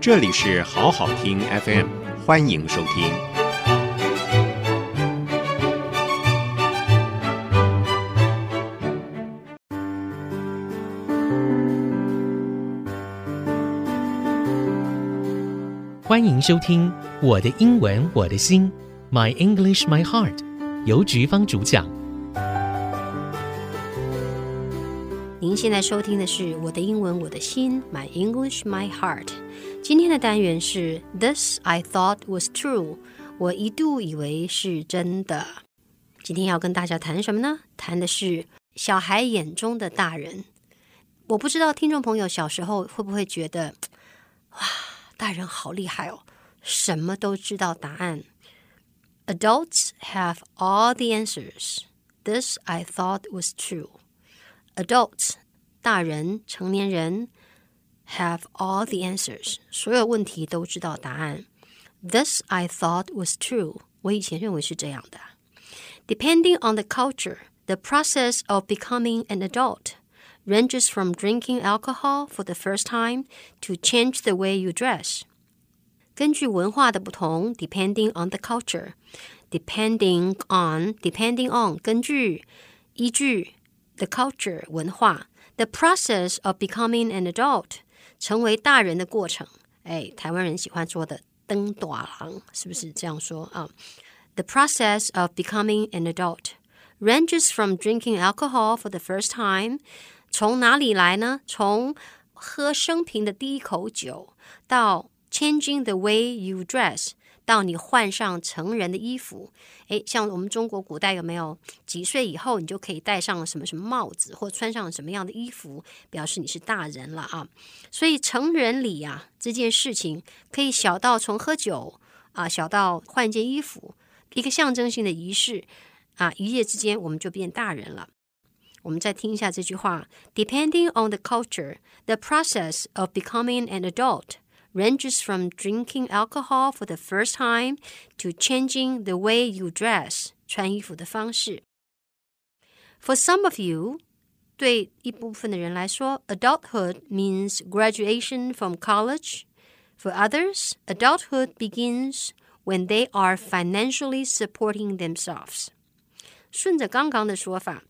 这里是好好听 FM，欢迎收听。欢迎收听《我的英文我的心》，My English My Heart，由菊芳主讲。您现在收听的是《我的英文我的心》，My English My Heart。今天的单元是 This I thought was true，我一度以为是真的。今天要跟大家谈什么呢？谈的是小孩眼中的大人。我不知道听众朋友小时候会不会觉得，哇。大人好厉害哦，什么都知道答案。Adults have all the answers. This I thought was true. Adults，大人、成年人，have all the answers，所有问题都知道答案。This I thought was true. 我以前认为是这样的。Depending on the culture, the process of becoming an adult ranges from drinking alcohol for the first time to change the way you dress. 根据文化的不同，depending on the culture, depending on depending on 根据依据 the culture 文化，the process of becoming an adult 成为大人的过程。哎，台湾人喜欢说的“登短廊”，是不是这样说啊？The process of becoming an adult ranges from drinking alcohol for the first time 从哪里来呢？从喝生平的第一口酒，到 changing the way you dress， 到你换上成人的衣服。诶，像我们中国古代有没有几岁以后你就可以戴上什么什么帽子，或穿上什么样的衣服，表示你是大人了啊？所以成人礼啊这件事情，可以小到从喝酒啊，小到换件衣服，一个象征性的仪式啊，一夜之间我们就变大人了。我们再听一下这句话：Depending on the culture, the process of becoming an adult ranges from drinking alcohol for the first time to changing the way you dress 穿衣服的方式。For some of you，对一部分的人来说，adulthood means graduation from college. For others, adulthood begins when they are financially supporting themselves. 顺着刚刚的说法。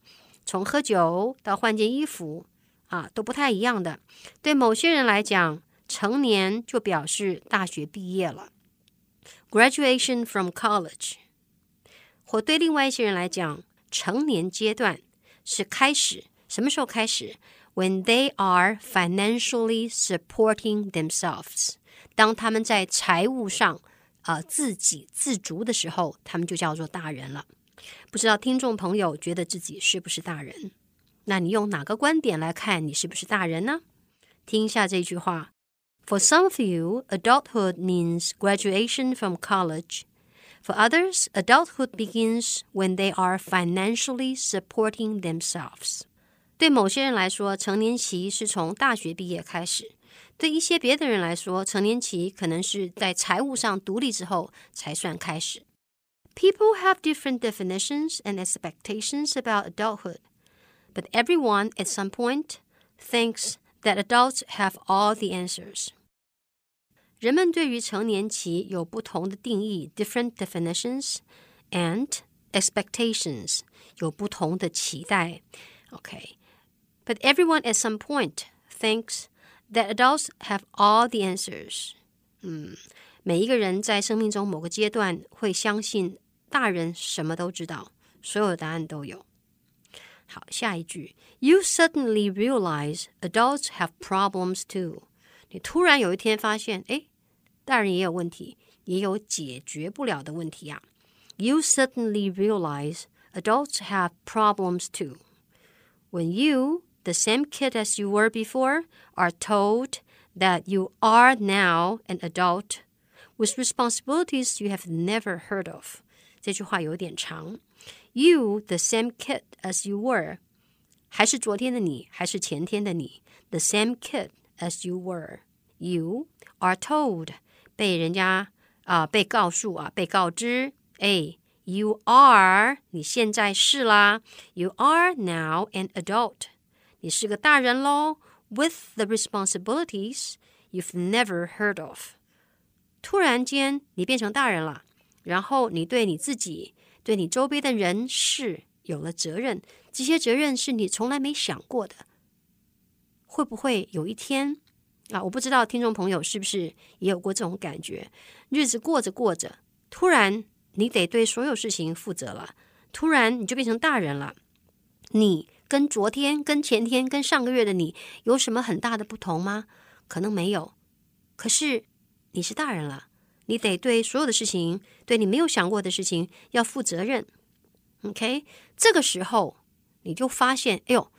从喝酒到换件衣服啊，都不太一样的。对某些人来讲， 成年就表示大学毕业了，graduation from college；或对另外一些人来讲，成年阶段是开始。什么时候开始？When they are financially supporting themselves，当他们在财务上啊自给自足的时候，他们就叫做大人了。不知道听众朋友觉得自己是不是大人？那你用哪个观点来看你是不是大人呢？听一下这句话 ：For some of you, adulthood means graduation from college. For others, adulthood begins when they are financially supporting themselves. 对某些人来说，成年期是从大学毕业开始；对一些别的人来说，成年期可能是在财务上独立之后才算开始。People have different definitions and expectations about adulthood, but everyone at some point thinks that adults have all the answers. 人们对于成年期有不同的定义 （different definitions） and expectations 有不同的期待。Okay, but everyone at some point thinks that adults have all the answers. 嗯，每一个人在生命中某个阶段会相信大人什么都知道，所有答案都有。 好，下一句，You suddenly realize adults have problems too。你突然有一天发现，哎，大人也有问题，也有解决不了的问题呀、啊。You suddenly realize adults have problems too. When you, the same kid as you were before, are told that you are now an adult with responsibilities you have never heard of. 这句话有点长。You, the same kid as you were，还是昨天的你，还是前天的你？The same kid as you were. You are told，被人家啊、呃、被告诉啊被告知。哎，You are，你现在是啦。You are now an adult，你是个大人喽。With the responsibilities you've never heard of。突然间，你变成大人了， 然后你对你自己、对你周边的人事有了责任，这些责任是你从来没想过的。会不会有一天啊？我不知道听众朋友是不是也有过这种感觉？日子过着过着，突然你得对所有事情负责了，突然你就变成大人了。你跟昨天、跟前天、跟上个月的你有什么很大的不同吗？可能没有。可是你是大人了，你得对所有的事情，对你没有想过的事情要负责任。OK，这个时候你就发现，哎呦。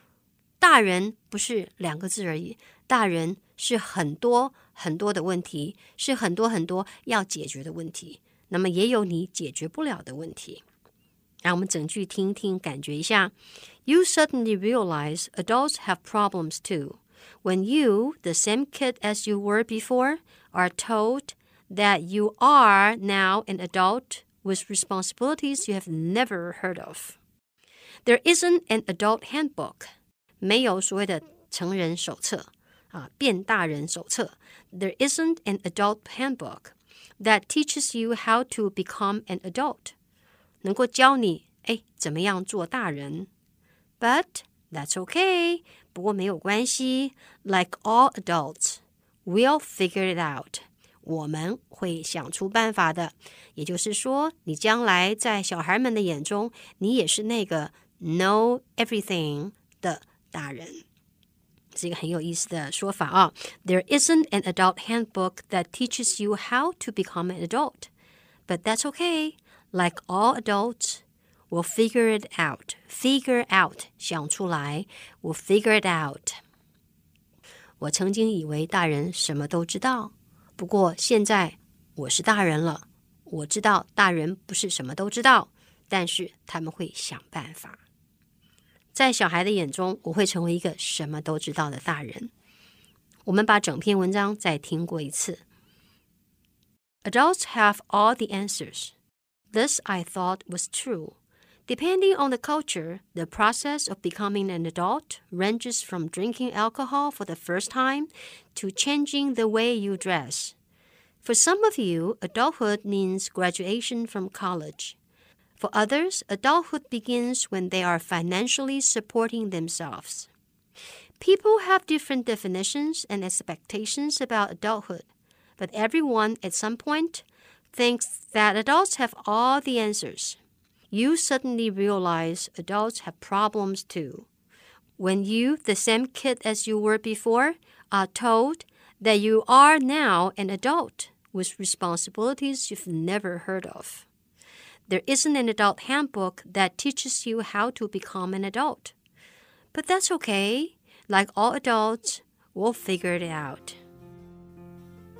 大人不是两个字而已，大人是很多很多的问题，是很多很多要解决的问题。那么也有你解决不了的问题。让我们整句听听，感觉一下。You suddenly realize adults have problems too. When you, the same kid as you were before, are told that you are now an adult with responsibilities you have never heard of. There isn't an adult handbook 没有所谓的成人手册啊，变大人手册。There isn't an adult handbook that teaches you how to become an adult，能够教你哎怎么样做大人。But that's okay，不过没有关系。Like all adults, we'll figure it out。 我们会想出办法的。也就是说，你将来在小孩们的眼中，你也是那个 know everything 的。大人，是一个很有意思的说法啊。There isn't an adult handbook that teaches you how to become an adult, but that's okay. Like all adults, we'll figure it out. Figure out，想出来，we'll figure it out。我曾经以为大人什么都知道， 不过现在我是大人了，我知道大人不是什么都知道，但是他们会想办法。在小孩的眼中，我会成为一个什么都知道的大人。我们把整篇文章再听过一次。Adults have all the answers. This I thought was true. Depending on the culture, the process of becoming an adult ranges from drinking alcohol for the first time to changing the way you dress. For some of you, adulthood means graduation from college. For others, adulthood begins when they are financially supporting themselves. People have different definitions and expectations about adulthood, but everyone at some point thinks that adults have all the answers You suddenly realize adults have problems too. When you, the same kid as you were before, are told that you are now an adult with responsibilities you've never heard of. There isn't an adult handbook that teaches you how to become an adult. But that's okay. Like all adults, we'll figure it out.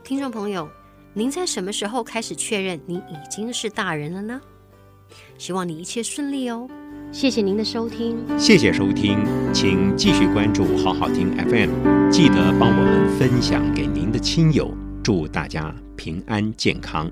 听众朋友，您在什么时候开始确认你已经是大人了呢？ 希望你一切顺利哦。谢谢您的收听，谢谢收听，请继续关注好好听 FM，记得帮我们分享给您的亲友，祝大家平安健康。